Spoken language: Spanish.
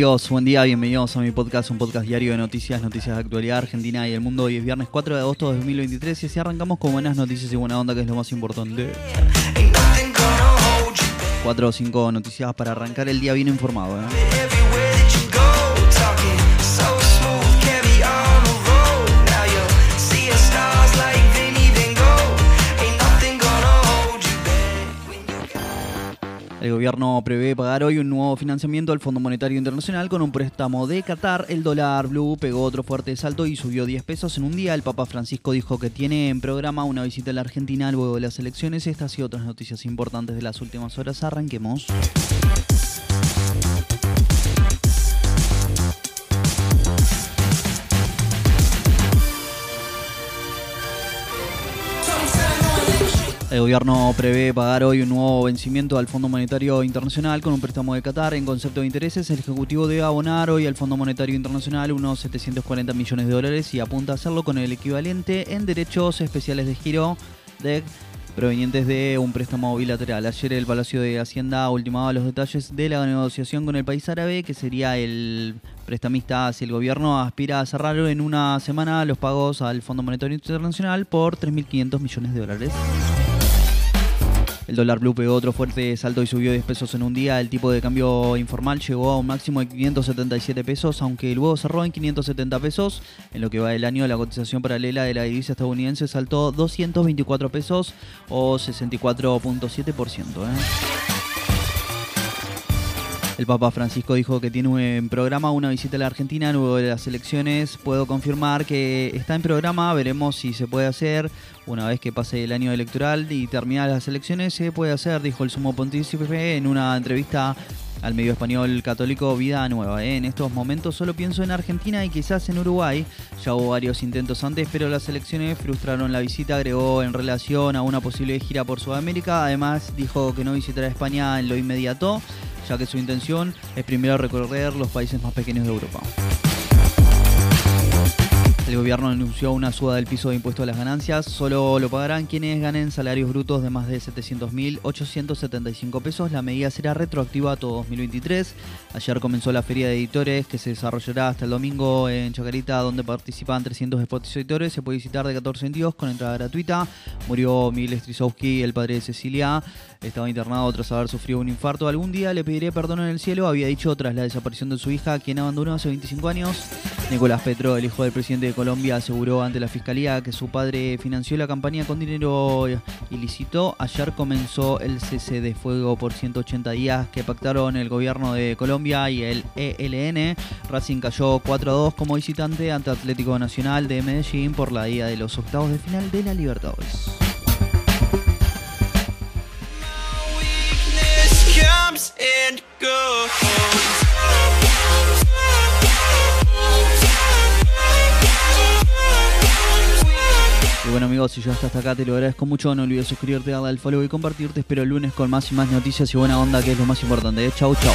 Amigos, buen día, bienvenidos a mi podcast, un podcast diario de noticias, noticias de actualidad argentina y el mundo. Hoy es viernes 4 de agosto de 2023 y así arrancamos con buenas noticias y buena onda, que es lo más importante. 4 o 5 noticias para arrancar el día bien informado. ¿eh? El gobierno prevé pagar hoy un nuevo financiamiento al Fondo Monetario Internacional con un préstamo de Qatar. El dólar blue pegó otro fuerte salto y subió 10 pesos en un día. El Papa Francisco dijo que tiene en programa una visita a la Argentina luego de las elecciones. Estas y otras noticias importantes de las últimas horas. Arranquemos. El gobierno prevé pagar hoy un nuevo vencimiento al Fondo Monetario Internacional con un préstamo de Qatar en concepto de intereses. El Ejecutivo debe abonar hoy al Fondo Monetario Internacional unos 740 millones de dólares y apunta a hacerlo con el equivalente en derechos especiales de giro de provenientes de un préstamo bilateral. Ayer el Palacio de Hacienda ultimaba los detalles de la negociación con el país árabe, que sería el prestamista si el gobierno aspira a cerrar en una semana los pagos al Fondo Monetario Internacional por 3.500 millones de dólares. El dólar blue pegó otro fuerte salto y subió 10 pesos en un día. El tipo de cambio informal llegó a un máximo de 577 pesos, aunque luego cerró en 570 pesos. En lo que va del año, la cotización paralela de la divisa estadounidense saltó 224 pesos o 64.7%. El Papa Francisco dijo que tiene en programa una visita a la Argentina luego de las elecciones. Puedo confirmar que está en programa, veremos si se puede hacer una vez que pase el año electoral y terminadas las elecciones. Se puede hacer, dijo el sumo pontífice en una entrevista al medio español católico Vida Nueva. ¿eh? En estos momentos solo pienso en Argentina y quizás en Uruguay. Ya hubo varios intentos antes, pero las elecciones frustraron la visita, agregó en relación a una posible gira por Sudamérica. Además dijo que no visitará España en lo inmediato ya que su intención es primero recorrer los países más pequeños de Europa. El gobierno anunció una suba del piso de impuesto a las ganancias. Solo lo pagarán quienes ganen salarios brutos de más de 700.875 pesos. La medida será retroactiva a todo 2023. Ayer comenzó la feria de editores que se desarrollará hasta el domingo en Chacarita, donde participan 300 expositores. Se puede visitar de 14 en con entrada gratuita. Murió Miguel Strisowski, el padre de Cecilia. Estaba internado tras haber sufrido un infarto. Algún día le pediré perdón en el cielo, había dicho tras la desaparición de su hija, quien abandonó hace 25 años. Nicolás Petro, el hijo del presidente de Colombia aseguró ante la fiscalía que su padre financió la campaña con dinero ilícito. Ayer comenzó el cese de fuego por 180 días que pactaron el gobierno de Colombia y el ELN. Racing cayó 4 a 2 como visitante ante Atlético Nacional de Medellín por la ida de los octavos de final de la Libertadores. Bueno amigos, si estás hasta acá te lo agradezco mucho, no olvides suscribirte, darle al follow y compartirte. Espero el lunes con más y más noticias y buena onda, que es lo más importante. Chau, chau.